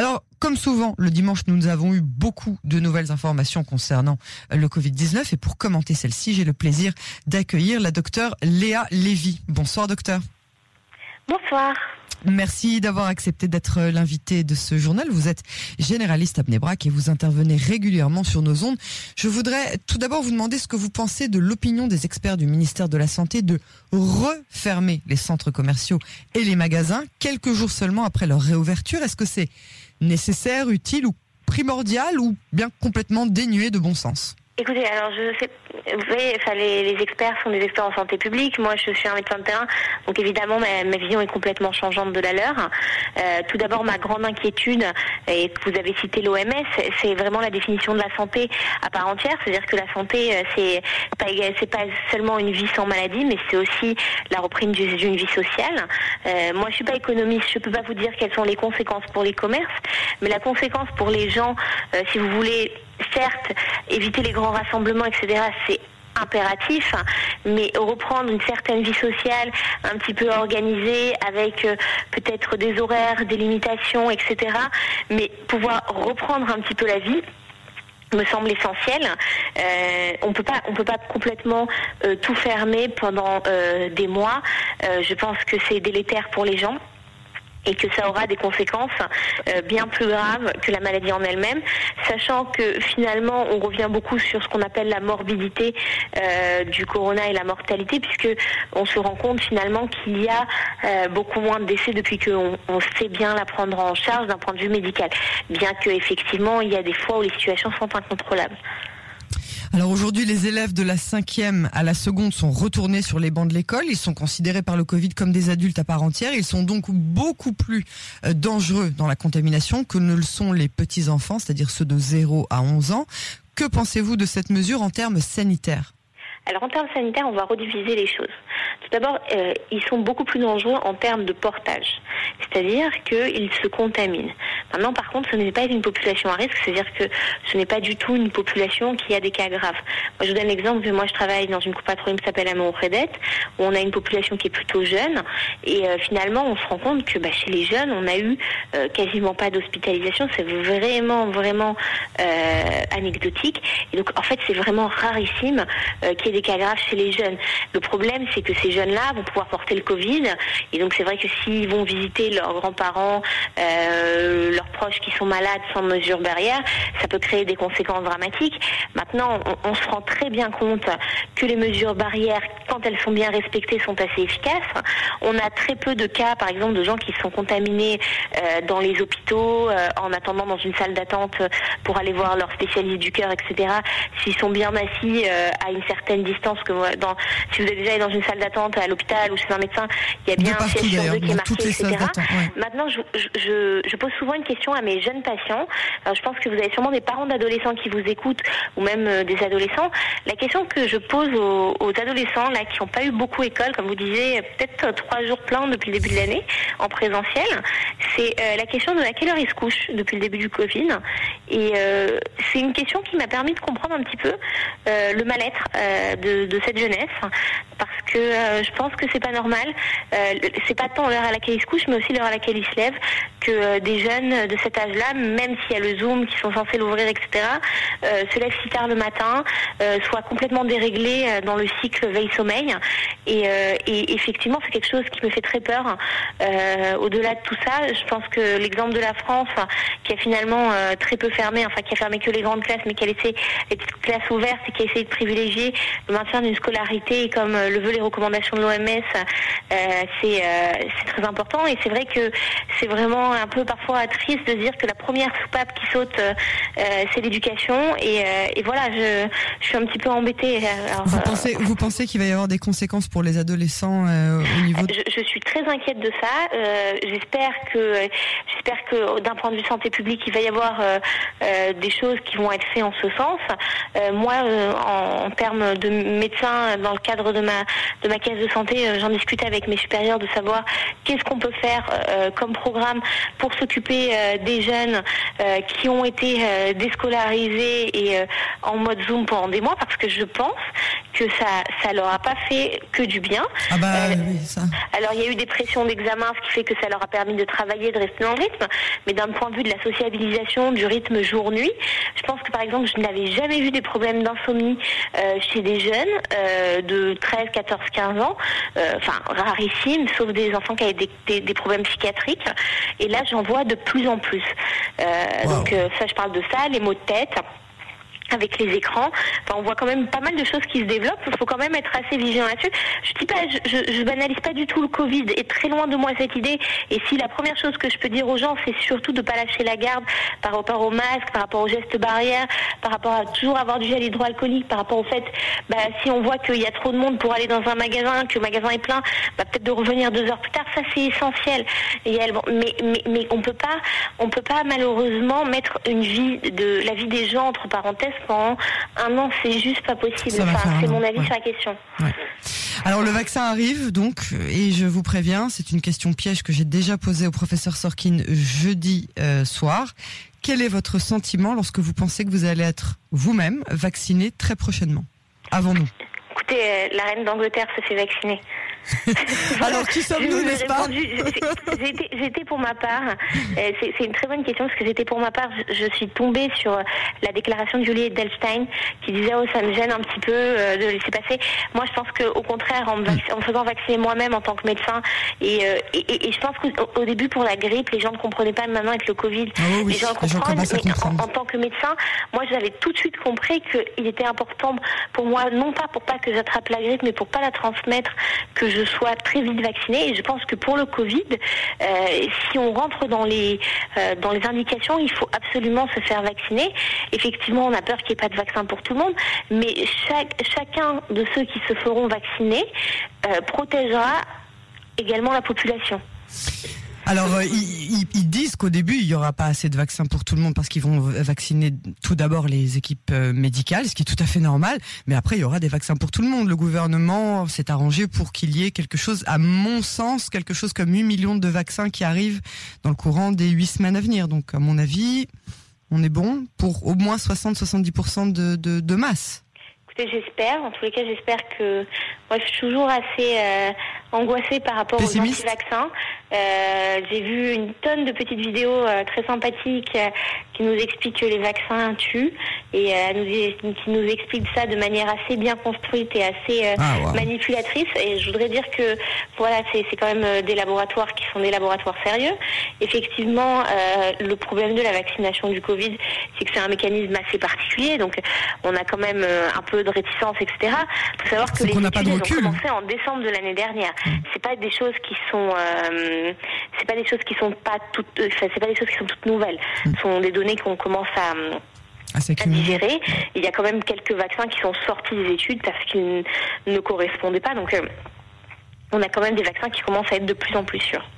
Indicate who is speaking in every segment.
Speaker 1: Alors, comme souvent, le dimanche, nous avons eu beaucoup de nouvelles informations concernant le Covid-19. Et pour commenter celle-ci, j'ai le plaisir d'accueillir la docteure Léa Lévy. Bonsoir, docteur.
Speaker 2: Bonsoir.
Speaker 1: Merci d'avoir accepté d'être l'invité de ce journal. Vous êtes généraliste à et vous intervenez régulièrement sur nos ondes. Je voudrais tout d'abord vous demander ce que vous pensez de l'opinion des experts du ministère de la Santé de refermer les centres commerciaux et les magasins quelques jours seulement après leur réouverture. Est-ce que c'est nécessaire, utile ou primordial ou bien complètement dénué de bon sens?
Speaker 2: Écoutez, alors je sais, vous voyez, enfin, les, experts sont des experts en santé publique. Moi, je suis un médecin de terrain, donc évidemment, ma, vision est complètement changeante de la leur. Euh, tout d'abord, ma grande inquiétude, et vous avez cité l'OMS, c'est vraiment la définition de la santé à part entière. C'est-à-dire que la santé, euh, c'est pas, pas seulement une vie sans maladie, mais c'est aussi la reprise d'une vie sociale. Euh, moi, je suis pas économiste, je peux pas vous dire quelles sont les conséquences pour les commerces, mais la conséquence pour les gens, si vous voulez certes, éviter les grands rassemblements, etc., c'est impératif, mais reprendre une certaine vie sociale un petit peu organisée avec euh, peut-être des horaires, des limitations, etc., mais pouvoir reprendre un petit peu la vie me semble essentiel. Euh, on peut pas, on peut pas complètement euh, tout fermer pendant des mois. je pense que c'est délétère pour les gens et que ça aura des conséquences euh, bien plus graves que la maladie en elle-même, sachant que finalement on revient beaucoup sur ce qu'on appelle la morbidité euh, du corona et la mortalité, puisque on se rend compte finalement qu'il y a euh, beaucoup moins de décès depuis qu'on on sait bien la prendre en charge d'un point de vue médical, bien que effectivement il y a des fois où les situations sont incontrôlables.
Speaker 1: Alors aujourd'hui, les élèves de la cinquième à la seconde sont retournés sur les bancs de l'école. Ils sont considérés par le Covid comme des adultes à part entière. Ils sont donc beaucoup plus euh, dangereux dans la contamination que ne le sont les petits enfants, c'est-à-dire ceux de 0 à 11 ans. Que pensez-vous de cette mesure en termes sanitaires?
Speaker 2: Alors en termes sanitaires, on va rediviser les choses. Tout d'abord, euh, ils sont beaucoup plus dangereux en termes de portage, c'est-à-dire qu'ils se contaminent. Maintenant, par contre, ce n'est pas une population à risque, c'est-à-dire que ce n'est pas du tout une population qui a des cas graves. Moi, je vous donne l'exemple que moi, je travaille dans une patrouille qui s'appelle Amour Redette, où on a une population qui est plutôt jeune, et euh, finalement, on se rend compte que bah, chez les jeunes, on a eu euh, quasiment pas d'hospitalisation. C'est vraiment, vraiment anecdotique. Et donc, en fait, c'est vraiment rarissime qu'il y ait des cas graves chez les jeunes. Le problème, c'est que ces jeunes-là vont pouvoir porter le Covid. Et donc, c'est vrai que s'ils vont visiter leurs grands-parents, euh, leurs proches qui sont malades sans mesure barrière, ça peut créer des conséquences dramatiques. Maintenant, on, se rend très bien compte que les mesures barrières, quand elles sont bien respectées, sont assez efficaces. On a très peu de cas, par exemple, de gens qui sont contaminés euh, dans les hôpitaux, euh, en attendant dans une salle d'attente pour aller voir leur spécialiste du cœur, etc. S'ils sont bien assis à une certaine distance, que dans, si vous êtes déjà dans une salle d'attente à l'hôpital ou chez un médecin, il y a bien un siège sur deux qui est marqué, etc. Ouais. Maintenant, je, je, je, pose souvent une question à mes jeunes patients. Alors, je pense que vous avez sûrement des parents d'adolescents qui vous écoutent ou même euh, des adolescents. La question que je pose aux, aux adolescents là qui n'ont pas eu beaucoup école, comme vous disiez, peut-être trois jours pleins depuis le début de l'année en présentiel, c'est euh, la question de à quelle heure ils se couchent depuis le début du Covid. Et euh, c'est une question qui m'a permis de comprendre un petit peu euh, le mal-être euh, de, cette jeunesse, parce que euh, je pense que c'est pas normal. c'est pas tant l'heure à laquelle ils se couchent, mais aussi l'heure à laquelle ils se lèvent, que des jeunes de cet âge-là, même s'il y a le Zoom qui sont censés l'ouvrir, etc., se lèvent si tard le matin, soient complètement déréglés dans le cycle veille-sommeil. Et, et, effectivement, c'est quelque chose qui me fait très peur. Au-delà de tout ça, je pense que l'exemple de la France, qui a finalement très peu fermé, enfin qui a fermé que les grandes classes, mais qui a laissé les classes ouvertes et qui a essayé de privilégier le maintien d'une scolarité comme le veulent les recommandations de l'OMS, euh, c'est euh, très important. Et c'est vrai que c'est vraiment un peu parfois triste de dire que la première soupape qui saute, euh, c'est l'éducation. Et, et, voilà, je, je, suis un petit peu embêtée.
Speaker 1: Alors, vous pensez, vous pensez qu'il va y avoir des conséquences pour les adolescents au niveau
Speaker 2: de... je, je, suis très inquiète de ça. j'espère que j'espère que d'un point de vue santé publique, il va y avoir des choses qui vont être faites en ce sens. moi, en, en termes de médecins, dans le cadre de ma de ma caisse de santé, euh, j'en discutais avec mes supérieurs de savoir qu'est-ce qu'on peut faire euh, comme programme pour s'occuper euh, des jeunes qui ont été déscolarisés et en mode Zoom pendant des mois, parce que je pense que ça ça leur a pas pas fait que du bien.
Speaker 1: Ah bah oui, ça.
Speaker 2: Alors il y a eu des pressions d'examen, ce qui fait que ça leur a permis de travailler, de rester dans le rythme. Mais d'un point de vue de la sociabilisation, du rythme jour-nuit, je pense que par exemple, je n'avais jamais vu des problèmes d'insomnie chez des jeunes de 13, 14, 15 ans. Enfin, rarissime, sauf des enfants qui avaient des, des, problèmes psychiatriques. Et là, j'en vois de plus en plus. Donc ça, je parle de ça, les maux de tête avec les écrans. On voit quand même pas mal de choses qui se développent. Il faut quand même être assez vigilant là-dessus. Je dis pas, je, banalise pas du tout le Covid. Et très loin de moi cette idée. Et si la première chose que je peux dire aux gens, c'est surtout de pas lâcher la garde par rapport au masque, par rapport aux gestes barrières, par rapport à toujours avoir du gel hydroalcoolique, par rapport au fait, bah, si on voit qu'il y a trop de monde pour aller dans un magasin, que le magasin est plein, bah, peut-être de revenir deux heures plus tard. Ça, c'est essentiel. Et mais, on peut pas, on peut pas malheureusement mettre la vie des gens entre parenthèses un an, c'est juste pas possible. Enfin, c'est mon avis sur la question.
Speaker 1: Alors le vaccin arrive donc et je vous préviens, c'est une question piège que j'ai déjà posée au professeur Sorkin jeudi euh, soir. Quel est votre sentiment lorsque vous pensez que vous allez être vous-même vacciné très prochainement Avant nous?
Speaker 2: Écoutez, euh, la reine d'Angleterre se fait vacciner.
Speaker 1: Alors qui sommes-nous, n'est-ce pas
Speaker 2: J'étais pour ma part, euh, c'est une très bonne question parce que j'étais pour ma part, je, suis tombée sur euh, la déclaration de Julie Edelstein qui disait oh ça me gêne un petit peu euh, de laisser passer. Moi je pense qu'au contraire en, me faisant vacciner moi-même en tant que médecin et, et, je pense qu'au début pour la grippe les gens ne comprenaient pas maintenant avec le Covid.
Speaker 1: Ah les gens comprennent, mais
Speaker 2: en, tant que médecin, moi j'avais tout de suite compris qu'il était important pour moi non pas pour pas que j'attrape la grippe mais pour pas la transmettre que je sois très vite vaccinée. Et je pense que pour le Covid, euh, si on rentre dans les euh, dans les indications, il faut absolument se faire vacciner. Effectivement, on a peur qu'il n'y ait pas de vaccin pour tout le monde, mais chaque, chacun de ceux qui se feront vacciner euh, protégera également la population.
Speaker 1: Alors, euh, ils, disent qu'au début, il n'y aura pas assez de vaccins pour tout le monde parce qu'ils vont vacciner tout d'abord les équipes euh, médicales, ce qui est tout à fait normal. Mais après, il y aura des vaccins pour tout le monde. Le gouvernement s'est arrangé pour qu'il y ait quelque chose, à mon sens, quelque chose comme 8 millions de vaccins qui arrivent dans le courant des 8 semaines à venir. Donc, à mon avis, on est bon pour au moins 60-70% de, de, de masse.
Speaker 2: Écoutez, j'espère. En tous les cas, j'espère que. Moi, je suis toujours assez euh, angoissée par rapport aux anti-vaccins. Euh, j'ai vu une tonne de petites vidéos euh, très sympathiques euh, qui nous expliquent que les vaccins tuent et nous, qui nous expliquent ça de manière assez bien construite et assez ah, manipulatrice. Et je voudrais dire que voilà, c'est quand même des laboratoires qui sont des laboratoires sérieux. Effectivement, le problème de la vaccination du Covid, c'est que c'est un mécanisme assez particulier. Donc, on a quand même un peu de réticence, etc. Il faut savoir que les études ont commencé en décembre de l'année dernière. Mmh. C'est pas des choses qui sont c'est pas des choses qui sont pas toutes, euh, c'est pas des choses qui sont toutes nouvelles. Hmm. Ce sont des données qu'on commence à à, digérer. Il y a quand même quelques vaccins qui sont sortis des études parce qu'ils ne correspondaient pas. Donc, euh, on a quand même des vaccins qui commencent à être de plus en plus sûrs.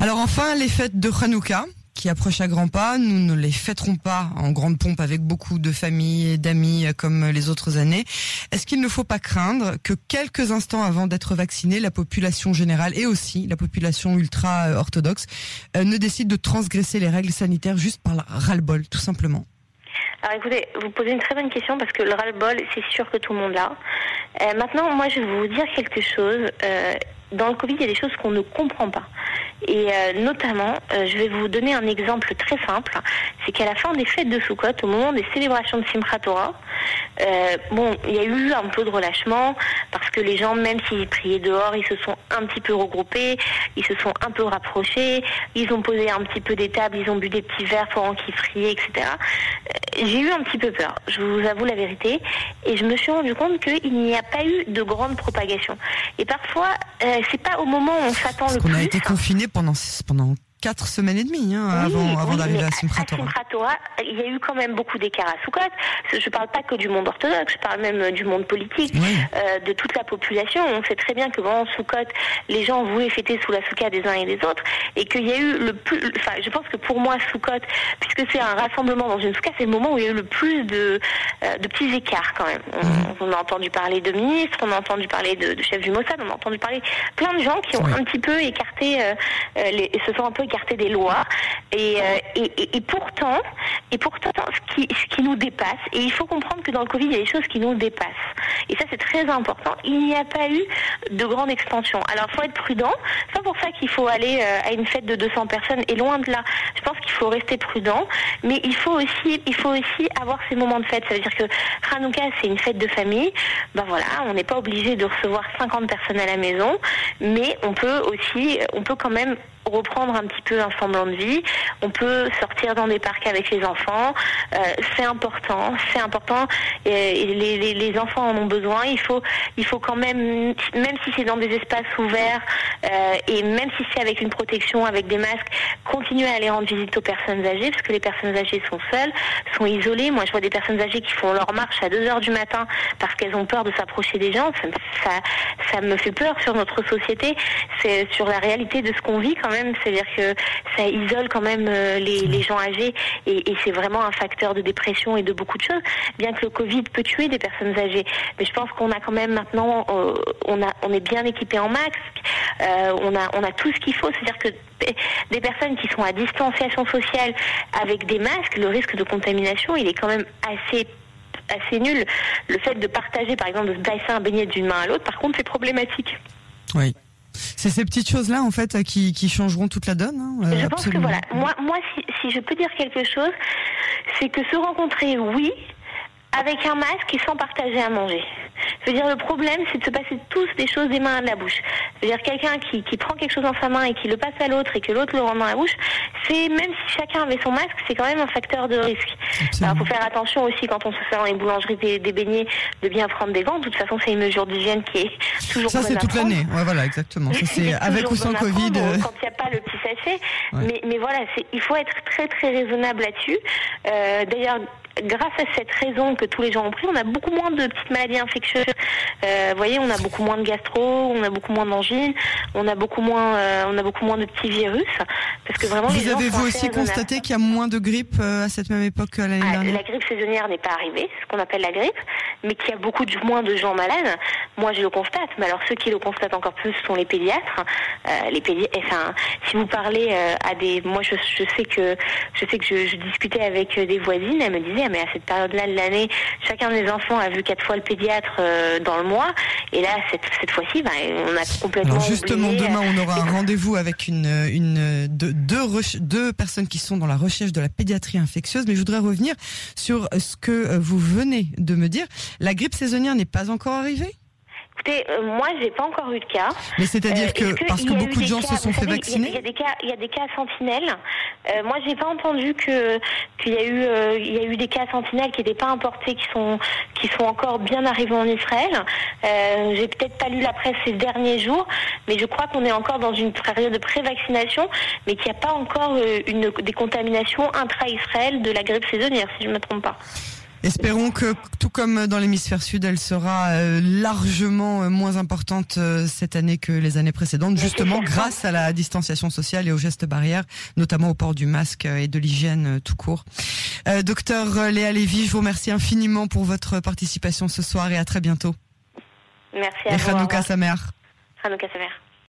Speaker 1: Alors enfin, les fêtes de Hanouka qui approchent à grands pas. Nous ne les fêterons pas en grande pompe avec beaucoup de familles et d'amis comme les autres années. Est-ce qu'il ne faut pas craindre que quelques instants avant d'être vacciné, la population générale et aussi la population ultra-orthodoxe euh, ne décide de transgresser les règles sanitaires juste par ras-le-bol, tout simplement?
Speaker 2: Alors écoutez, vous posez une très bonne question parce que le ras-le-bol, c'est sûr que tout le monde l'a. Euh, maintenant, moi, je vais vous dire quelque chose. Euh, dans le Covid, il y a des choses qu'on ne comprend pas. Et euh, notamment, euh, je vais vous donner un exemple très simple. C'est qu'à la fin des fêtes de Sukkot, au moment des célébrations de Simchat Torah, euh, bon, il y a eu un peu de relâchement parce que les gens, même s'ils priaient dehors, ils se sont un petit peu regroupés, ils se sont un peu rapprochés, ils ont posé un petit peu des tables, ils ont bu des petits verres pendant qu'ils priaient, etc. J'ai eu un petit peu peur, je vous avoue la vérité, et je me suis rendu compte qu'il n'y a pas eu de grande propagation. Et parfois, c'est pas au moment où on s'attend le plus.
Speaker 1: On a été confiné pendant pendant quatre semaines et demie hein, avant, avant d'arriver à Simchat Torah.
Speaker 2: Il y a eu quand même beaucoup d'écarts à Soukot. Je ne parle pas que du monde orthodoxe, je parle même du monde politique, euh, de toute la population. On sait très bien que pendant Soukot, les gens voulaient fêter sous la souka des uns et des autres, et qu'il y a eu le plus. Enfin, je pense que pour moi, Soukot, puisque c'est un rassemblement dans une souka, c'est le moment où il y a eu le plus de, euh, de petits écarts quand même. On, a entendu parler de ministres, on a entendu parler de, de chefs du Mossad, on a entendu parler plein de gens qui ont un petit peu écarté, euh, les, se sont un peu écartés des lois. Et, et, et, pourtant, et pourtant, ce qui, ce qui nous dépasse, et il faut comprendre que dans le Covid, il y a des choses qui nous dépassent. Et ça, c'est très important. Il n'y a pas eu de grande expansion. Alors, faut être prudent. C'est pas pour ça qu'il faut aller à une fête de 200 personnes. Et loin de là, je pense qu'il faut rester prudent. Mais il faut aussi, il faut aussi avoir ces moments de fête. Ça veut dire que Hanouka, c'est une fête de famille. Ben voilà, on n'est pas obligé de recevoir 50 personnes à la maison, mais on peut aussi, on peut quand même reprendre un petit peu un semblant de vie. On peut sortir dans des parcs avec les enfants. Euh, c'est important, c'est important. Et, les, enfants en ont besoin. Il faut, il faut quand même, même si c'est dans des espaces ouverts euh, et même si c'est avec une protection, avec des masques, continuer à aller rendre visite aux personnes âgées parce que les personnes âgées sont seules, sont isolées. Moi, je vois des personnes âgées qui font leur marche à 2 heures du matin parce qu'elles ont peur de s'approcher des gens. Ça, ça, ça me fait peur sur notre société. C'est sur la réalité de ce qu'on vit quand même c'est-à-dire que ça isole quand même euh, les, gens âgés et, c'est vraiment un facteur de dépression et de beaucoup de choses. Bien que le Covid peut tuer des personnes âgées, mais je pense qu'on a quand même maintenant, euh, on a, on est bien équipé en masque, euh, on a, on a tout ce qu'il faut. C'est-à-dire que des personnes qui sont à distanciation sociale avec des masques, le risque de contamination, il est quand même assez assez nul. Le fait de partager, par exemple, de se baisser un beignet d'une main à l'autre, par contre, c'est problématique.
Speaker 1: Oui. C'est ces petites choses-là, en fait, qui, qui changeront toute la donne. Hein,
Speaker 2: je pense que voilà, moi, moi si, si je peux dire quelque chose, c'est que se rencontrer, oui, avec un masque et sans partager à manger. Je veux dire, le problème, c'est de se passer tous des choses des mains à la bouche. Je veux dire, quelqu'un qui, qui prend quelque chose dans sa main et qui le passe à l'autre et que l'autre le rend dans la bouche, c'est, même si chacun avait son masque, c'est quand même un facteur de risque. Il faut faire attention aussi quand on se fait dans les boulangeries des, des, beignets de bien prendre des gants. De toute façon, c'est une mesure d'hygiène qui est toujours
Speaker 1: Ça, c'est toute l'année. Ouais, voilà, exactement. Ça, c'est avec ou sans Covid.
Speaker 2: Euh. Quand il n'y a pas le petit sachet. Mais, mais voilà, il faut être très, très raisonnable là-dessus. Euh, d'ailleurs, grâce à cette raison que tous les gens ont pris, on a beaucoup moins de petites maladies infectieuses. Euh, vous voyez, on a beaucoup moins de gastro, on a beaucoup moins d'angines, on a beaucoup moins, euh, on a beaucoup moins de petits virus, parce que vraiment.
Speaker 1: Vous avez vous aussi constaté qu'il y a moins de grippe euh, à cette même époque que l'année ah, dernière
Speaker 2: La grippe saisonnière n'est pas arrivée, ce qu'on appelle la grippe, mais qu'il y a beaucoup moins de gens malades. Moi, je le constate, mais alors ceux qui le constatent encore plus sont les pédiatres. les pédiatres, enfin, si vous parlez à des, moi, je, je, sais que je sais que je, je discutais avec des voisines, elles me disaient mais à cette période-là de l'année, chacun des enfants a vu quatre fois le pédiatre euh, dans le mois. Et là, cette, cette fois-ci, bah, on a complètement.
Speaker 1: Alors justement,
Speaker 2: oublié,
Speaker 1: demain, on aura un rendez-vous avec une, une deux, deux, personnes qui sont dans la recherche de la pédiatrie infectieuse. Mais je voudrais revenir sur ce que vous venez de me dire. La grippe saisonnière n'est pas encore arrivée?
Speaker 2: Écoutez, euh, moi, j'ai pas encore eu de cas.
Speaker 1: Mais c'est-à-dire euh, que, parce que beaucoup de gens se sont fait vacciner.
Speaker 2: Il y, a des cas, il y a des cas sentinelles. Euh, moi, j'ai pas entendu que qu'il y a eu, euh, il y a eu des cas sentinelles qui n'étaient pas importés, qui sont qui sont encore bien arrivés en Israël. Euh, j'ai peut-être pas lu la presse ces derniers jours, mais je crois qu'on est encore dans une période de pré-vaccination, mais qu'il n'y a pas encore une des contaminations intra-Israël de la grippe saisonnière, si je ne me trompe pas.
Speaker 1: Espérons que, tout comme dans l'hémisphère sud, elle sera euh, largement euh, moins importante euh, cette année que les années précédentes, justement grâce à la distanciation sociale et aux gestes barrières, notamment au port du masque et de l'hygiène tout court. docteur Léa Lévy, je vous remercie infiniment pour votre participation ce soir et à très bientôt.
Speaker 2: Merci à et
Speaker 1: vous. Hanouka Samer.
Speaker 2: Hanouka Samer.